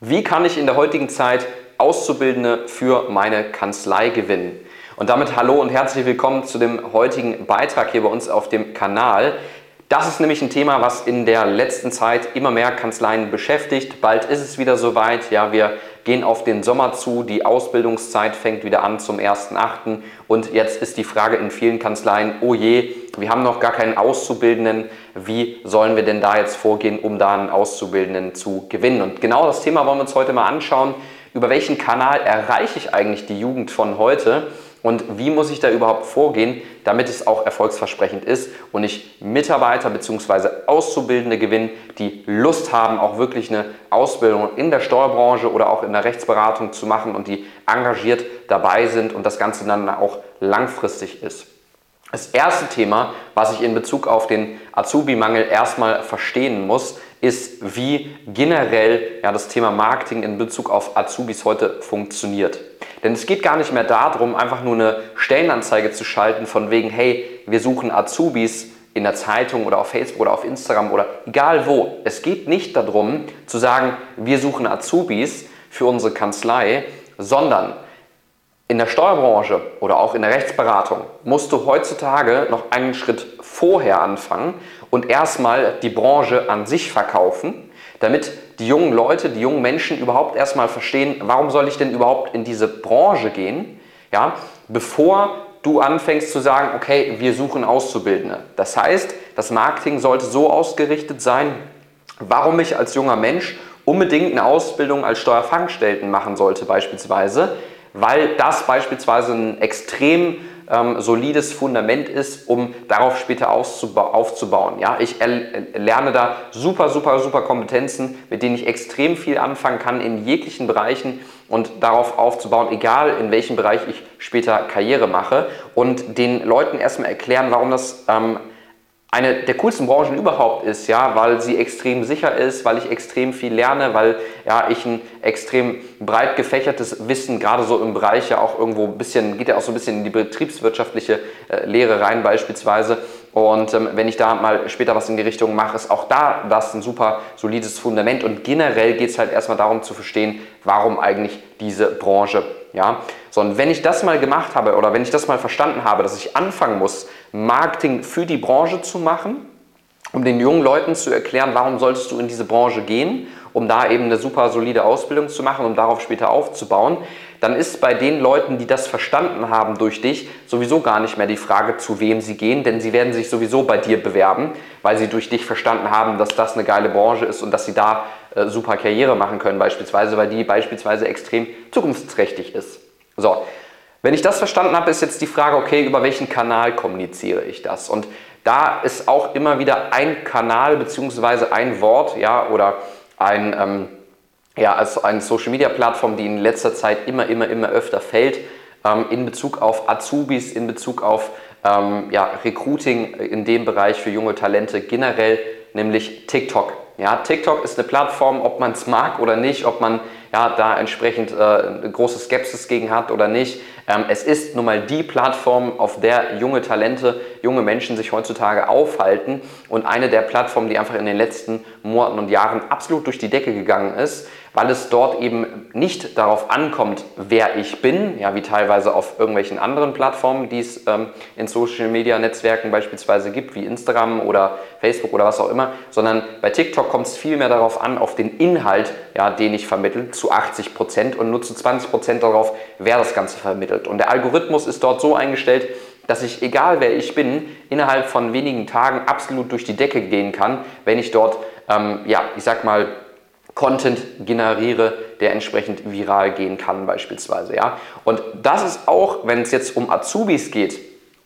Wie kann ich in der heutigen Zeit Auszubildende für meine Kanzlei gewinnen? Und damit hallo und herzlich willkommen zu dem heutigen Beitrag hier bei uns auf dem Kanal. Das ist nämlich ein Thema, was in der letzten Zeit immer mehr Kanzleien beschäftigt. Bald ist es wieder soweit. Ja, wir gehen auf den Sommer zu. Die Ausbildungszeit fängt wieder an zum 1.8. Und jetzt ist die Frage in vielen Kanzleien, oh je, wir haben noch gar keinen Auszubildenden. Wie sollen wir denn da jetzt vorgehen, um da einen Auszubildenden zu gewinnen? Und genau das Thema wollen wir uns heute mal anschauen. Über welchen Kanal erreiche ich eigentlich die Jugend von heute? Und wie muss ich da überhaupt vorgehen, damit es auch erfolgsversprechend ist und ich Mitarbeiter bzw. Auszubildende gewinne, die Lust haben, auch wirklich eine Ausbildung in der Steuerbranche oder auch in der Rechtsberatung zu machen und die engagiert dabei sind und das Ganze dann auch langfristig ist. Das erste Thema, was ich in Bezug auf den Azubi-Mangel erstmal verstehen muss, ist, wie generell ja, das Thema Marketing in Bezug auf Azubis heute funktioniert. Denn es geht gar nicht mehr darum, einfach nur eine Stellenanzeige zu schalten von wegen, hey, wir suchen Azubis in der Zeitung oder auf Facebook oder auf Instagram oder egal wo. Es geht nicht darum zu sagen, wir suchen Azubis für unsere Kanzlei, sondern in der Steuerbranche oder auch in der Rechtsberatung musst du heutzutage noch einen Schritt vorher anfangen und erstmal die Branche an sich verkaufen, damit die jungen Leute, die jungen Menschen überhaupt erstmal verstehen, warum soll ich denn überhaupt in diese Branche gehen, ja, bevor du anfängst zu sagen, okay, wir suchen Auszubildende. Das heißt, das Marketing sollte so ausgerichtet sein, warum ich als junger Mensch unbedingt eine Ausbildung als Steuerfangstellten machen sollte beispielsweise, weil das beispielsweise ein extrem ähm, solides Fundament ist, um darauf später aufzubauen. Ja, ich lerne da super, super, super Kompetenzen, mit denen ich extrem viel anfangen kann in jeglichen Bereichen und darauf aufzubauen, egal in welchem Bereich ich später Karriere mache und den Leuten erstmal erklären, warum das ähm, eine der coolsten Branchen überhaupt ist, ja, weil sie extrem sicher ist, weil ich extrem viel lerne, weil ja, ich ein extrem breit gefächertes Wissen, gerade so im Bereich ja auch irgendwo ein bisschen, geht ja auch so ein bisschen in die betriebswirtschaftliche äh, Lehre rein beispielsweise. Und ähm, wenn ich da mal später was in die Richtung mache, ist auch da das ein super solides Fundament. Und generell geht es halt erstmal darum zu verstehen, warum eigentlich diese Branche. Ja? So, und wenn ich das mal gemacht habe oder wenn ich das mal verstanden habe, dass ich anfangen muss, Marketing für die Branche zu machen, um den jungen Leuten zu erklären, warum solltest du in diese Branche gehen, um da eben eine super solide Ausbildung zu machen, um darauf später aufzubauen, dann ist bei den Leuten, die das verstanden haben durch dich, sowieso gar nicht mehr die Frage, zu wem sie gehen, denn sie werden sich sowieso bei dir bewerben, weil sie durch dich verstanden haben, dass das eine geile Branche ist und dass sie da äh, super Karriere machen können, beispielsweise, weil die beispielsweise extrem zukunftsträchtig ist. So, wenn ich das verstanden habe, ist jetzt die Frage, okay, über welchen Kanal kommuniziere ich das? Und da ist auch immer wieder ein Kanal bzw. ein Wort, ja, oder ein, ähm, ja, also eine Social Media Plattform, die in letzter Zeit immer, immer, immer öfter fällt, ähm, in Bezug auf Azubis, in Bezug auf ähm, ja, Recruiting in dem Bereich für junge Talente generell, nämlich TikTok. Ja, TikTok ist eine Plattform, ob man es mag oder nicht, ob man ja, da entsprechend äh, große Skepsis gegen hat oder nicht. Ähm, es ist nun mal die Plattform, auf der junge Talente, junge Menschen sich heutzutage aufhalten und eine der Plattformen, die einfach in den letzten Monaten und Jahren absolut durch die Decke gegangen ist weil es dort eben nicht darauf ankommt, wer ich bin, ja, wie teilweise auf irgendwelchen anderen Plattformen, die es ähm, in Social Media Netzwerken beispielsweise gibt, wie Instagram oder Facebook oder was auch immer, sondern bei TikTok kommt es vielmehr darauf an, auf den Inhalt, ja, den ich vermittle, zu 80 Prozent und nur zu 20 Prozent darauf, wer das Ganze vermittelt. Und der Algorithmus ist dort so eingestellt, dass ich, egal wer ich bin, innerhalb von wenigen Tagen absolut durch die Decke gehen kann, wenn ich dort, ähm, ja, ich sag mal, Content generiere, der entsprechend viral gehen kann beispielsweise. Ja? Und das ist auch, wenn es jetzt um Azubis geht,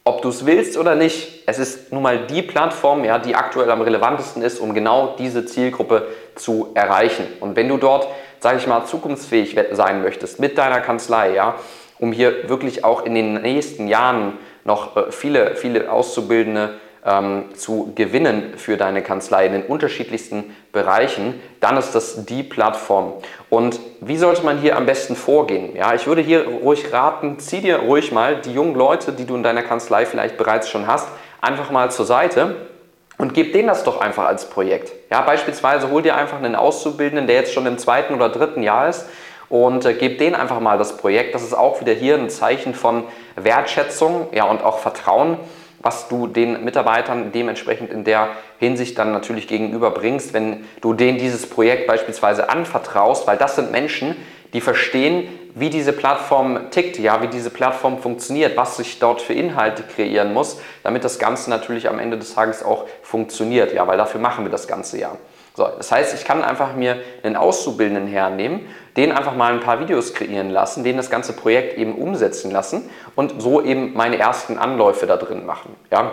ob du es willst oder nicht, es ist nun mal die Plattform, ja, die aktuell am relevantesten ist, um genau diese Zielgruppe zu erreichen. Und wenn du dort, sage ich mal, zukunftsfähig sein möchtest mit deiner Kanzlei, ja, um hier wirklich auch in den nächsten Jahren noch äh, viele, viele Auszubildende ähm, zu gewinnen für deine Kanzlei in den unterschiedlichsten Bereichen, dann ist das die Plattform. Und wie sollte man hier am besten vorgehen? Ja, ich würde hier ruhig raten, zieh dir ruhig mal die jungen Leute, die du in deiner Kanzlei vielleicht bereits schon hast, einfach mal zur Seite und gib denen das doch einfach als Projekt. Ja, beispielsweise hol dir einfach einen Auszubildenden, der jetzt schon im zweiten oder dritten Jahr ist und äh, gib denen einfach mal das Projekt. Das ist auch wieder hier ein Zeichen von Wertschätzung ja, und auch Vertrauen, was du den Mitarbeitern dementsprechend in der Hinsicht dann natürlich gegenüberbringst, wenn du denen dieses Projekt beispielsweise anvertraust, weil das sind Menschen, die verstehen, wie diese Plattform tickt, ja, wie diese Plattform funktioniert, was sich dort für Inhalte kreieren muss, damit das Ganze natürlich am Ende des Tages auch funktioniert, ja, weil dafür machen wir das Ganze ja. So, das heißt, ich kann einfach mir einen Auszubildenden hernehmen, den einfach mal ein paar Videos kreieren lassen, den das ganze Projekt eben umsetzen lassen und so eben meine ersten Anläufe da drin machen. Ja?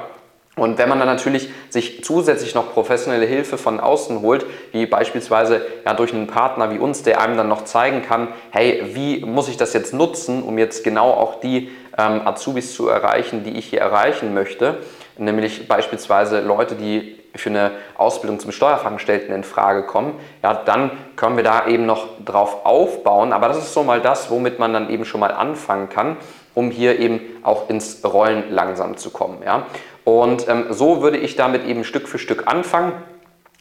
Und wenn man dann natürlich sich zusätzlich noch professionelle Hilfe von außen holt, wie beispielsweise ja, durch einen Partner wie uns, der einem dann noch zeigen kann, hey, wie muss ich das jetzt nutzen, um jetzt genau auch die ähm, Azubis zu erreichen, die ich hier erreichen möchte, nämlich beispielsweise Leute, die für eine Ausbildung zum Steuerfachangestellten in Frage kommen, ja, dann können wir da eben noch drauf aufbauen. Aber das ist so mal das, womit man dann eben schon mal anfangen kann, um hier eben auch ins Rollen langsam zu kommen. Ja. Und ähm, so würde ich damit eben Stück für Stück anfangen.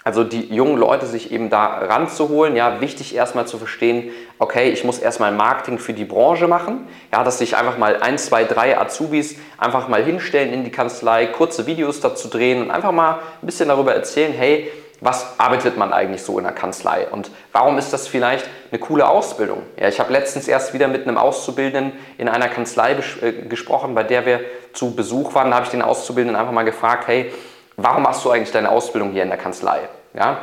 Also die jungen Leute sich eben da ranzuholen, ja, wichtig erstmal zu verstehen, okay, ich muss erstmal Marketing für die Branche machen, ja, dass sich einfach mal ein, zwei, drei Azubis einfach mal hinstellen in die Kanzlei, kurze Videos dazu drehen und einfach mal ein bisschen darüber erzählen, hey, was arbeitet man eigentlich so in der Kanzlei und warum ist das vielleicht eine coole Ausbildung? Ja, ich habe letztens erst wieder mit einem Auszubildenden in einer Kanzlei äh, gesprochen, bei der wir zu Besuch waren. Da habe ich den Auszubildenden einfach mal gefragt, hey, warum machst du eigentlich deine Ausbildung hier in der Kanzlei? Ja?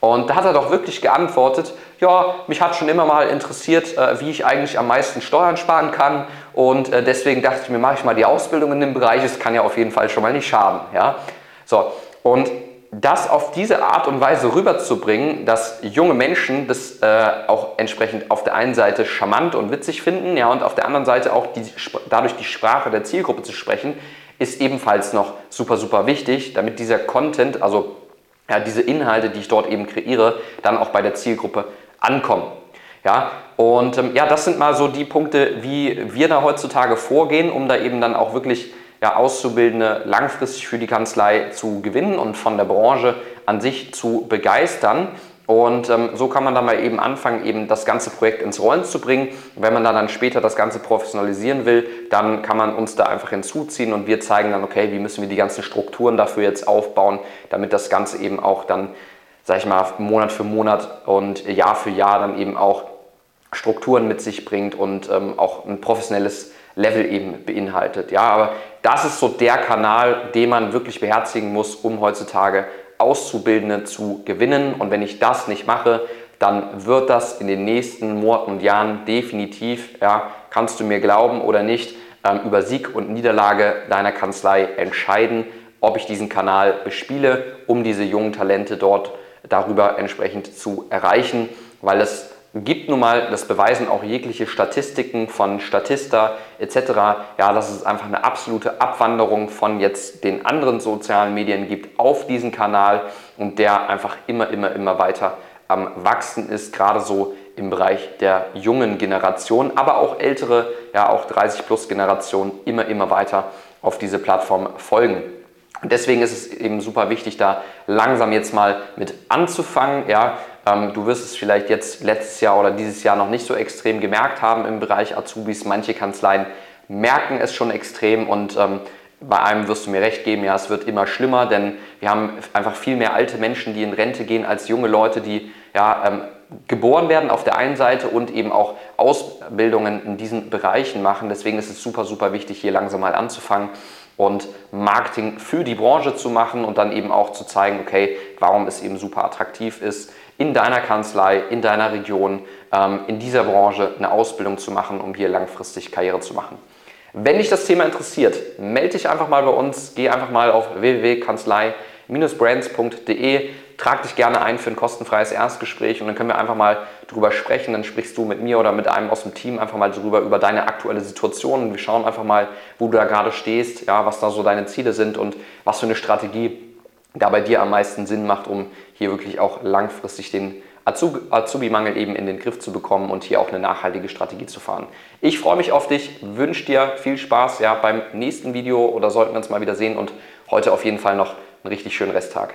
Und da hat er doch wirklich geantwortet, ja, mich hat schon immer mal interessiert, äh, wie ich eigentlich am meisten Steuern sparen kann und äh, deswegen dachte ich mir, mache ich mal die Ausbildung in dem Bereich, es kann ja auf jeden Fall schon mal nicht schaden. Ja? So, und das auf diese Art und Weise rüberzubringen, dass junge Menschen das äh, auch entsprechend auf der einen Seite charmant und witzig finden, ja, und auf der anderen Seite auch die, dadurch die Sprache der Zielgruppe zu sprechen, ist ebenfalls noch super, super wichtig, damit dieser Content, also ja, diese Inhalte, die ich dort eben kreiere, dann auch bei der Zielgruppe ankommen. Ja, und ähm, ja, das sind mal so die Punkte, wie wir da heutzutage vorgehen, um da eben dann auch wirklich ja, Auszubildende langfristig für die Kanzlei zu gewinnen und von der Branche an sich zu begeistern. Und ähm, so kann man dann mal eben anfangen, eben das ganze Projekt ins Rollen zu bringen. wenn man dann, dann später das Ganze professionalisieren will, dann kann man uns da einfach hinzuziehen und wir zeigen dann, okay, wie müssen wir die ganzen Strukturen dafür jetzt aufbauen, damit das Ganze eben auch dann, sag ich mal, Monat für Monat und Jahr für Jahr dann eben auch Strukturen mit sich bringt und ähm, auch ein professionelles Level eben beinhaltet. Ja, aber das ist so der Kanal, den man wirklich beherzigen muss, um heutzutage Auszubildende zu gewinnen. Und wenn ich das nicht mache, dann wird das in den nächsten Monaten und Jahren definitiv, ja, kannst du mir glauben oder nicht, ähm, über Sieg und Niederlage deiner Kanzlei entscheiden, ob ich diesen Kanal bespiele, um diese jungen Talente dort darüber entsprechend zu erreichen, weil es gibt nun mal, das beweisen auch jegliche Statistiken von Statista etc., ja, dass es einfach eine absolute Abwanderung von jetzt den anderen sozialen Medien gibt auf diesen Kanal und der einfach immer, immer, immer weiter am Wachsen ist, gerade so im Bereich der jungen Generation, aber auch ältere, ja auch 30 plus Generationen immer, immer weiter auf diese Plattform folgen. Und deswegen ist es eben super wichtig, da langsam jetzt mal mit anzufangen. Ja, du wirst es vielleicht jetzt letztes Jahr oder dieses Jahr noch nicht so extrem gemerkt haben im Bereich Azubis. Manche Kanzleien merken es schon extrem und ähm, bei einem wirst du mir recht geben, ja, es wird immer schlimmer, denn wir haben einfach viel mehr alte Menschen, die in Rente gehen, als junge Leute, die ja, ähm, geboren werden auf der einen Seite und eben auch Ausbildungen in diesen Bereichen machen. Deswegen ist es super, super wichtig, hier langsam mal anzufangen und Marketing für die Branche zu machen und dann eben auch zu zeigen, okay, warum es eben super attraktiv ist, in deiner Kanzlei, in deiner Region, ähm, in dieser Branche eine Ausbildung zu machen, um hier langfristig Karriere zu machen. Wenn dich das Thema interessiert, melde dich einfach mal bei uns, geh einfach mal auf www.kanzlei-brands.de trag dich gerne ein für ein kostenfreies Erstgespräch und dann können wir einfach mal drüber sprechen. Dann sprichst du mit mir oder mit einem aus dem Team einfach mal drüber, über deine aktuelle Situation und wir schauen einfach mal, wo du da gerade stehst, ja, was da so deine Ziele sind und was für eine Strategie da bei dir am meisten Sinn macht, um hier wirklich auch langfristig den Azubi-Mangel eben in den Griff zu bekommen und hier auch eine nachhaltige Strategie zu fahren. Ich freue mich auf dich, wünsche dir viel Spaß ja, beim nächsten Video oder sollten wir uns mal wieder sehen und heute auf jeden Fall noch einen richtig schönen Resttag.